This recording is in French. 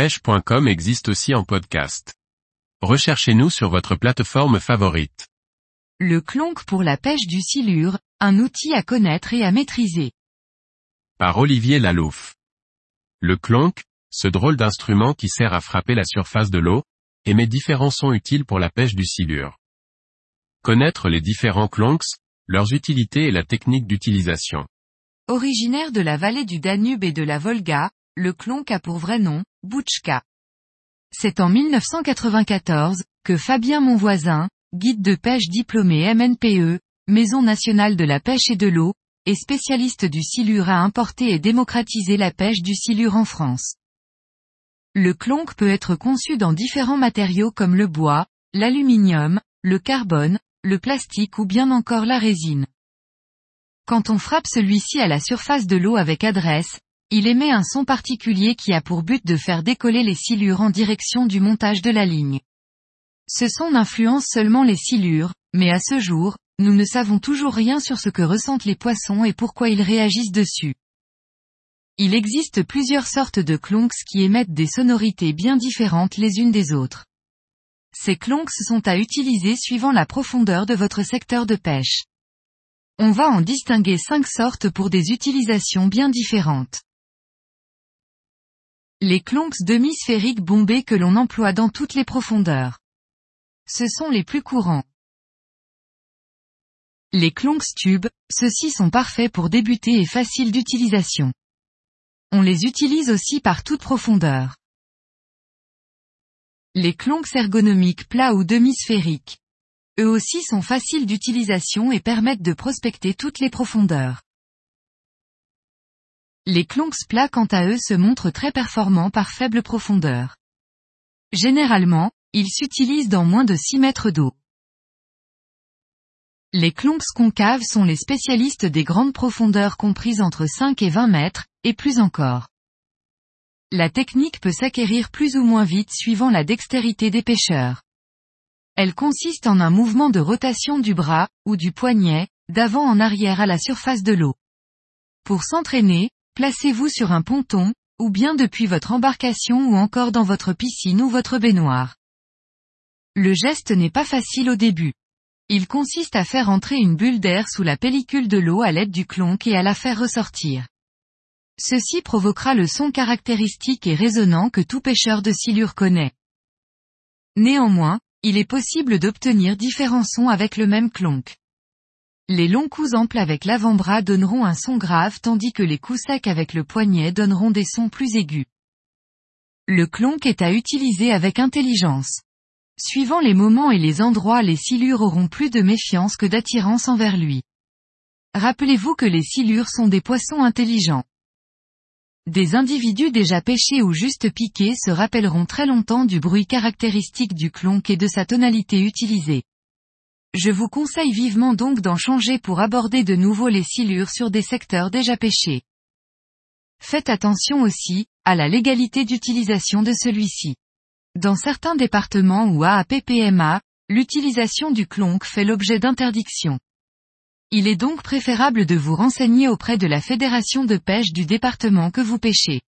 pêche.com existe aussi en podcast. Recherchez-nous sur votre plateforme favorite. Le clonk pour la pêche du silure, un outil à connaître et à maîtriser. Par Olivier Lalouf. Le clonk, ce drôle d'instrument qui sert à frapper la surface de l'eau, émet différents sons utiles pour la pêche du silure. Connaître les différents clonks, leurs utilités et la technique d'utilisation. Originaire de la vallée du Danube et de la Volga, le clonk a pour vrai nom, Bouchka. C'est en 1994, que Fabien Monvoisin, guide de pêche diplômé MNPE, Maison nationale de la pêche et de l'eau, et spécialiste du silure a importé et démocratisé la pêche du silure en France. Le clonk peut être conçu dans différents matériaux comme le bois, l'aluminium, le carbone, le plastique ou bien encore la résine. Quand on frappe celui-ci à la surface de l'eau avec adresse, il émet un son particulier qui a pour but de faire décoller les silures en direction du montage de la ligne. Ce son influence seulement les silures, mais à ce jour, nous ne savons toujours rien sur ce que ressentent les poissons et pourquoi ils réagissent dessus. Il existe plusieurs sortes de clonks qui émettent des sonorités bien différentes les unes des autres. Ces clonks sont à utiliser suivant la profondeur de votre secteur de pêche. On va en distinguer cinq sortes pour des utilisations bien différentes. Les clonks demi-sphériques bombés que l'on emploie dans toutes les profondeurs. Ce sont les plus courants. Les clonks tubes, ceux-ci sont parfaits pour débuter et faciles d'utilisation. On les utilise aussi par toute profondeur. Les clonks ergonomiques plats ou demi-sphériques. Eux aussi sont faciles d'utilisation et permettent de prospecter toutes les profondeurs. Les clonks plats quant à eux se montrent très performants par faible profondeur. Généralement, ils s'utilisent dans moins de 6 mètres d'eau. Les clonks concaves sont les spécialistes des grandes profondeurs comprises entre 5 et 20 mètres, et plus encore. La technique peut s'acquérir plus ou moins vite suivant la dextérité des pêcheurs. Elle consiste en un mouvement de rotation du bras, ou du poignet, d'avant en arrière à la surface de l'eau. Pour s'entraîner, Placez-vous sur un ponton, ou bien depuis votre embarcation ou encore dans votre piscine ou votre baignoire. Le geste n'est pas facile au début. Il consiste à faire entrer une bulle d'air sous la pellicule de l'eau à l'aide du clonk et à la faire ressortir. Ceci provoquera le son caractéristique et résonnant que tout pêcheur de silure connaît. Néanmoins, il est possible d'obtenir différents sons avec le même clonk. Les longs coups amples avec l'avant-bras donneront un son grave tandis que les coups secs avec le poignet donneront des sons plus aigus. Le clonk est à utiliser avec intelligence. Suivant les moments et les endroits les silures auront plus de méfiance que d'attirance envers lui. Rappelez-vous que les silures sont des poissons intelligents. Des individus déjà pêchés ou juste piqués se rappelleront très longtemps du bruit caractéristique du clonk et de sa tonalité utilisée. Je vous conseille vivement donc d'en changer pour aborder de nouveau les silures sur des secteurs déjà pêchés. Faites attention aussi, à la légalité d'utilisation de celui-ci. Dans certains départements ou AAPPMA, l'utilisation du clonk fait l'objet d'interdiction. Il est donc préférable de vous renseigner auprès de la fédération de pêche du département que vous pêchez.